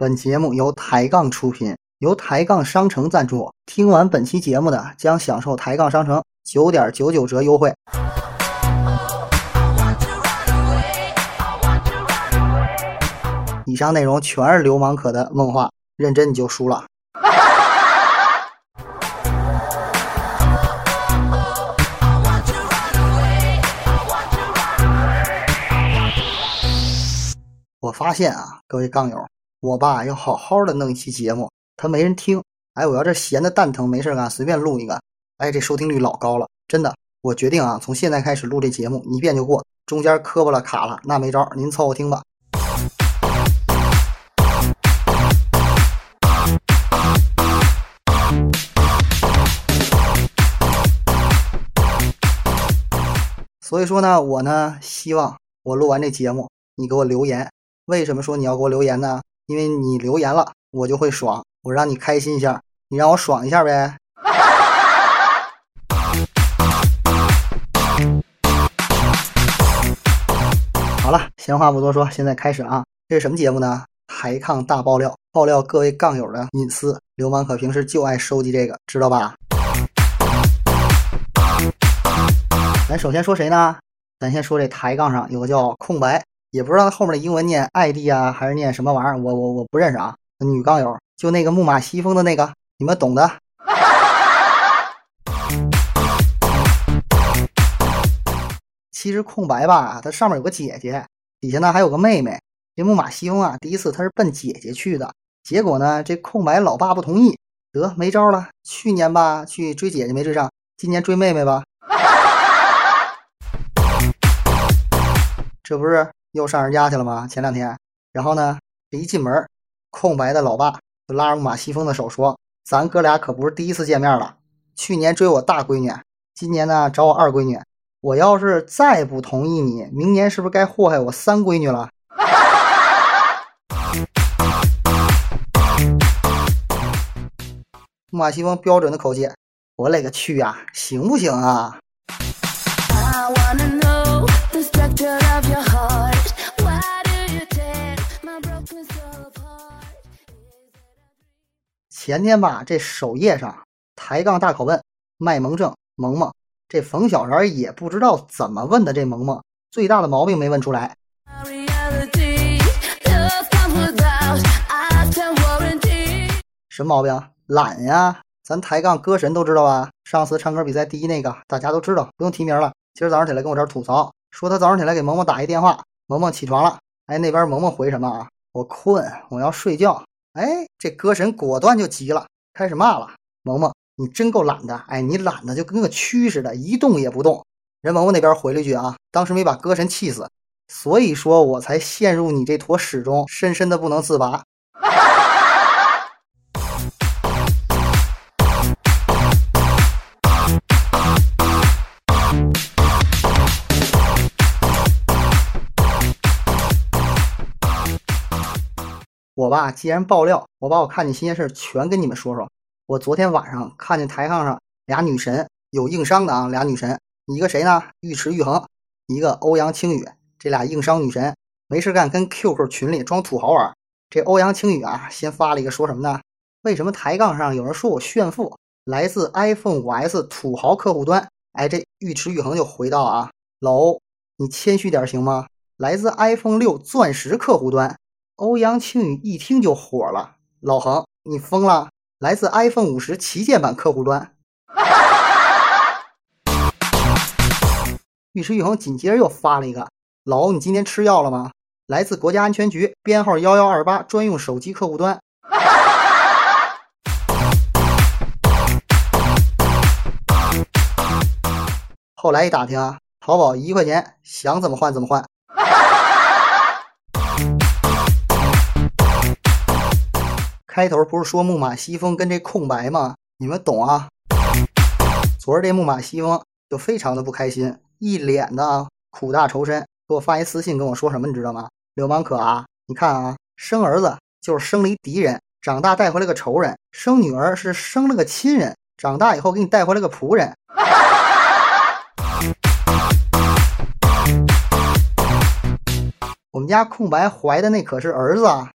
本节目由抬杠出品，由抬杠商城赞助。听完本期节目的将享受抬杠商城九点九九折优惠。以上内容全是流氓可的梦话，认真你就输了。我发现啊，各位杠友，我爸要好好的弄一期节目，他没人听。哎，我要这闲的蛋疼，没事干，随便录一个。哎，这收听率老高了，真的。我决定啊，从现在开始录这节目，一遍就过，中间磕巴了卡了，那没招，您凑合听吧。所以说呢，我呢希望我录完这节目，你给我留言。为什么说你要给我留言呢？因为你留言了，我就会爽，我让你开心一下，你让我爽一下呗。好了，闲话不多说，现在开始啊！这是什么节目呢？抬杠大爆料，爆料各位杠友的隐私。流氓可平时就爱收集这个，知道吧？咱首先说谁呢？咱先说这抬杠上有个叫空白，也不知道他后面的英文念 ID 啊，还是念什么玩意儿，我我我不认识啊。女钢友就那个木马西风的那个，你们懂的。其实空白吧，它上面有个姐姐，底下呢还有个妹妹。这木马西风啊，第一次他是奔姐姐去的，结果呢这空白老爸不同意，得没招了。去年吧去追姐姐没追上，今年追妹妹吧。这不是又上人家去了吗？前两天，然后呢，这一进门，空白的老爸就拉着木马西风的手说：“咱哥俩可不是第一次见面了。去年追我大闺女，今年呢找我二闺女。我要是再不同意你，明年是不是该祸害我三闺女了？” 木马西风标准的口气：“我勒个去呀，行不行啊？”前天吧，这首页上抬杠大拷问卖萌症萌萌，这冯小然也不知道怎么问的。这萌萌最大的毛病没问出来，什么毛病？懒呀！咱抬杠歌神都知道吧？上次唱歌比赛第一那个，大家都知道，不用提名了。今儿早上起来跟我这儿吐槽，说他早上起来给萌萌打一电话，萌萌起床了，哎，那边萌萌回什么啊？我困，我要睡觉。哎，这歌神果断就急了，开始骂了萌萌，你真够懒的！哎，你懒的就跟个蛆似的，一动也不动。人萌萌那边回了一句啊，当时没把歌神气死，所以说我才陷入你这坨屎中，深深的不能自拔。我吧，既然爆料，我把我看见新鲜事全跟你们说说。我昨天晚上看见台杠上俩女神有硬伤的啊，俩女神，一个谁呢？尉迟玉衡，一个欧阳青雨。这俩硬伤女神没事干，跟 QQ 群里装土豪玩。这欧阳青雨啊，先发了一个说什么呢？为什么抬杠上有人说我炫富？来自 iPhone 5S 土豪客户端。哎，这尉迟玉衡就回道啊，老欧，你谦虚点行吗？来自 iPhone 六钻石客户端。欧阳青雨一听就火了，老恒，你疯了！来自 iPhone 五十旗舰版客户端。尉迟玉衡紧接着又发了一个，老欧，你今天吃药了吗？来自国家安全局编号幺幺二八专用手机客户端。后来一打听啊，淘宝一块钱，想怎么换怎么换。开头不是说木马西风跟这空白吗？你们懂啊？昨儿这木马西风就非常的不开心，一脸的苦大仇深，给我发一私信跟我说什么，你知道吗？流氓可啊，你看啊，生儿子就是生了一敌人，长大带回来个仇人；生女儿是生了个亲人，长大以后给你带回来个仆人。我们家空白怀的那可是儿子啊！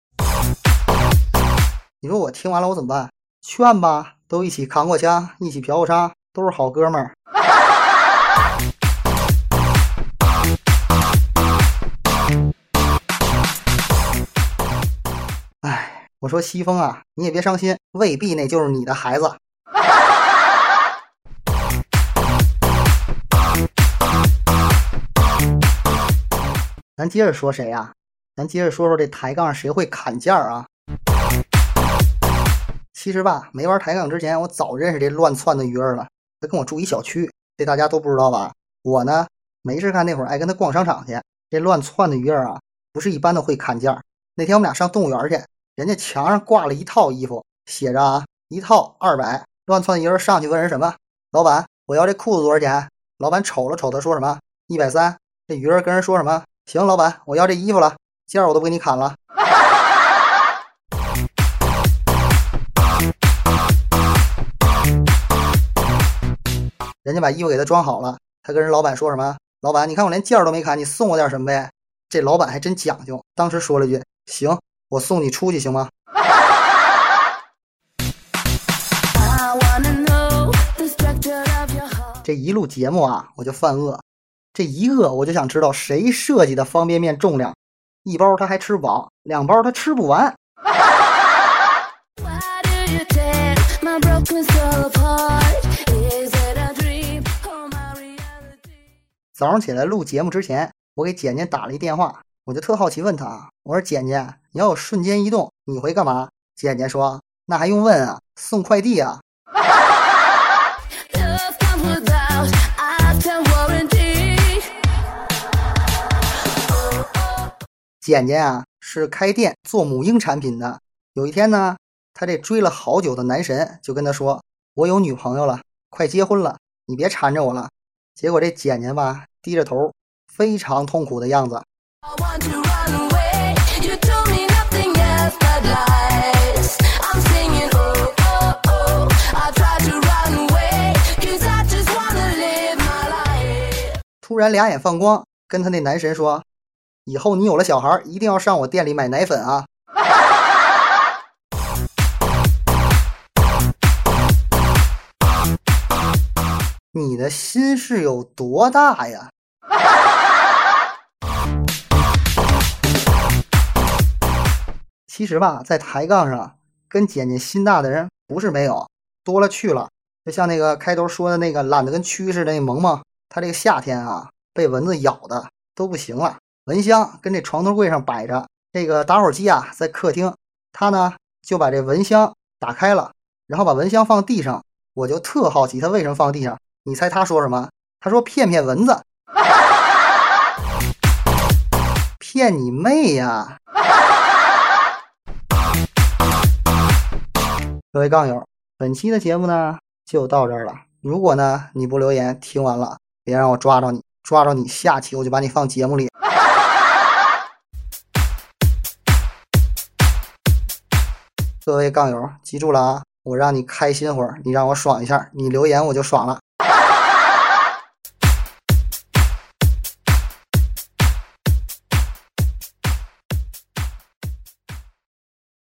你说我听完了我怎么办？劝吧，都一起扛过枪，一起嫖过娼，都是好哥们儿。哎，我说西风啊，你也别伤心，未必那就是你的孩子。咱接着说谁呀？咱接着说说这抬杠谁会砍价啊？其实吧，没玩抬杠之前，我早认识这乱窜的鱼儿了。他跟我住一小区，这大家都不知道吧？我呢，没事干那会儿爱跟他逛商场去。这乱窜的鱼儿啊，不是一般的会砍价。那天我们俩上动物园去，人家墙上挂了一套衣服，写着啊，一套二百。乱窜的鱼儿上去问人什么？老板，我要这裤子多少钱？老板瞅了瞅他，说什么？一百三。这鱼儿跟人说什么？行，老板，我要这衣服了，价我都给你砍了。人家把衣服给他装好了，他跟人老板说什么？老板，你看我连件儿都没砍，你送我点什么呗？这老板还真讲究，当时说了句：“行，我送你出去，行吗？” 这一录节目啊，我就犯饿，这一饿我就想知道谁设计的方便面重量，一包他还吃不饱，两包他吃不完。早上起来录节目之前，我给简简打了一电话，我就特好奇问他啊，我说简简，你要有瞬间移动，你会干嘛？简简说，那还用问啊，送快递啊。简简啊，是开店做母婴产品的。有一天呢，他这追了好久的男神就跟他说，我有女朋友了，快结婚了，你别缠着我了。结果这简简吧，低着头，非常痛苦的样子。突然两眼放光，跟他那男神说：“以后你有了小孩，一定要上我店里买奶粉啊！”你的心是有多大呀？其实吧，在抬杠上跟姐姐心大的人不是没有，多了去了。就像那个开头说的那个懒得跟蛆似的那萌萌，他这个夏天啊被蚊子咬的都不行了。蚊香跟这床头柜上摆着，这个打火机啊在客厅，他呢就把这蚊香打开了，然后把蚊香放地上。我就特好奇他为什么放地上。你猜他说什么？他说骗骗蚊子，骗你妹呀！各位杠友，本期的节目呢就到这儿了。如果呢你不留言，听完了别让我抓着你，抓着你，下期我就把你放节目里。各位杠友，记住了啊！我让你开心会儿，你让我爽一下，你留言我就爽了。